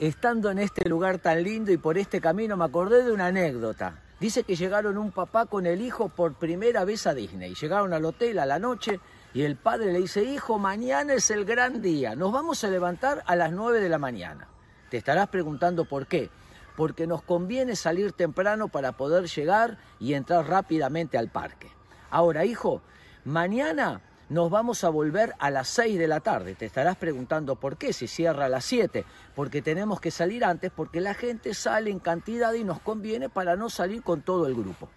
estando en este lugar tan lindo y por este camino me acordé de una anécdota. Dice que llegaron un papá con el hijo por primera vez a Disney. Llegaron al hotel a la noche y el padre le dice, hijo, mañana es el gran día, nos vamos a levantar a las 9 de la mañana. Te estarás preguntando por qué. Porque nos conviene salir temprano para poder llegar y entrar rápidamente al parque. Ahora, hijo, mañana nos vamos a volver a las 6 de la tarde. Te estarás preguntando por qué, si cierra a las 7. Porque tenemos que salir antes, porque la gente sale en cantidad y nos conviene para no salir con todo el grupo.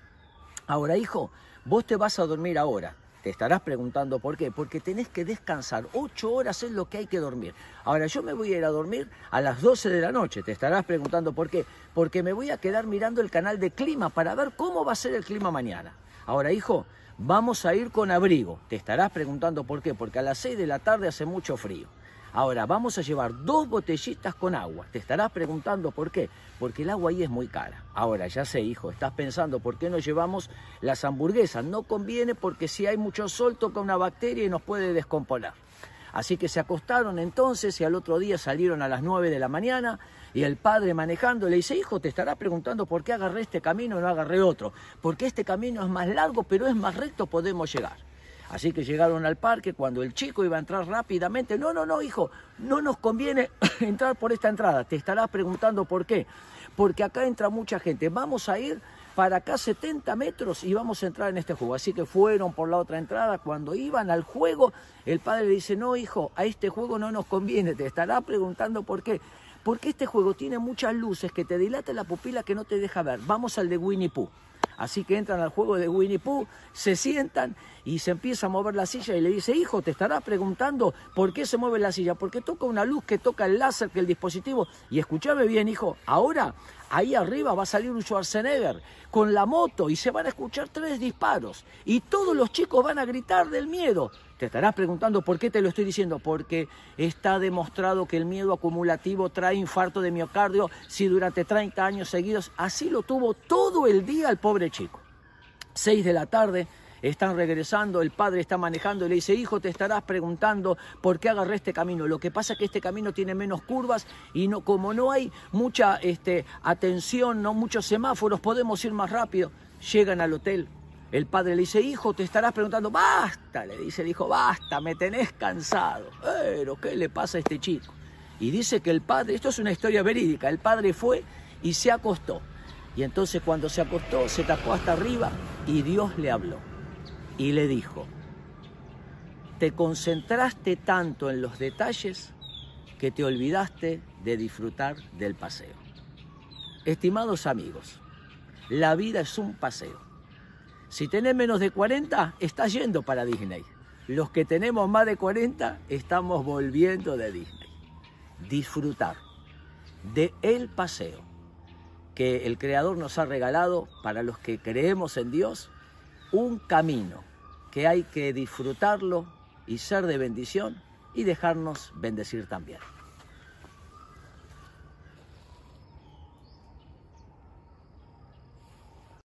Ahora, hijo, vos te vas a dormir ahora. Te estarás preguntando por qué. Porque tenés que descansar. Ocho horas es lo que hay que dormir. Ahora, yo me voy a ir a dormir a las 12 de la noche. Te estarás preguntando por qué. Porque me voy a quedar mirando el canal de clima para ver cómo va a ser el clima mañana. Ahora, hijo, vamos a ir con abrigo. Te estarás preguntando por qué, porque a las 6 de la tarde hace mucho frío. Ahora, vamos a llevar dos botellitas con agua. Te estarás preguntando por qué, porque el agua ahí es muy cara. Ahora, ya sé, hijo, estás pensando por qué no llevamos las hamburguesas. No conviene porque si hay mucho sol toca una bacteria y nos puede descomponer. Así que se acostaron entonces y al otro día salieron a las 9 de la mañana y el padre manejando le dice, hijo, te estará preguntando por qué agarré este camino y no agarré otro. Porque este camino es más largo, pero es más recto, podemos llegar. Así que llegaron al parque cuando el chico iba a entrar rápidamente. No, no, no, hijo, no nos conviene entrar por esta entrada. Te estarás preguntando por qué. Porque acá entra mucha gente. Vamos a ir para acá 70 metros y vamos a entrar en este juego. Así que fueron por la otra entrada. Cuando iban al juego, el padre le dice, no, hijo, a este juego no nos conviene. Te estará preguntando por qué. Porque este juego tiene muchas luces que te dilata la pupila que no te deja ver. Vamos al de Winnie Pooh. Así que entran al juego de Winnie Pooh, se sientan y se empieza a mover la silla y le dice, hijo, te estará preguntando por qué se mueve la silla, porque toca una luz que toca el láser, que el dispositivo. Y escúchame bien, hijo, ahora ahí arriba va a salir un Schwarzenegger con la moto y se van a escuchar tres disparos y todos los chicos van a gritar del miedo. Te estarás preguntando por qué te lo estoy diciendo, porque está demostrado que el miedo acumulativo trae infarto de miocardio si durante 30 años seguidos así lo tuvo todo el día el pobre chico. 6 de la tarde, están regresando, el padre está manejando y le dice, hijo, te estarás preguntando por qué agarré este camino. Lo que pasa es que este camino tiene menos curvas y no, como no hay mucha este, atención, no muchos semáforos, podemos ir más rápido. Llegan al hotel, el padre le dice, hijo, te estarás preguntando, basta, le dice el hijo, basta, me tenés cansado. Pero, ¿qué le pasa a este chico? Y dice que el padre, esto es una historia verídica, el padre fue y se acostó. Y entonces cuando se acostó, se tapó hasta arriba y Dios le habló. Y le dijo, te concentraste tanto en los detalles que te olvidaste de disfrutar del paseo. Estimados amigos, la vida es un paseo si tenés menos de 40, estás yendo para Disney. Los que tenemos más de 40, estamos volviendo de Disney. Disfrutar de el paseo que el Creador nos ha regalado para los que creemos en Dios, un camino que hay que disfrutarlo y ser de bendición y dejarnos bendecir también.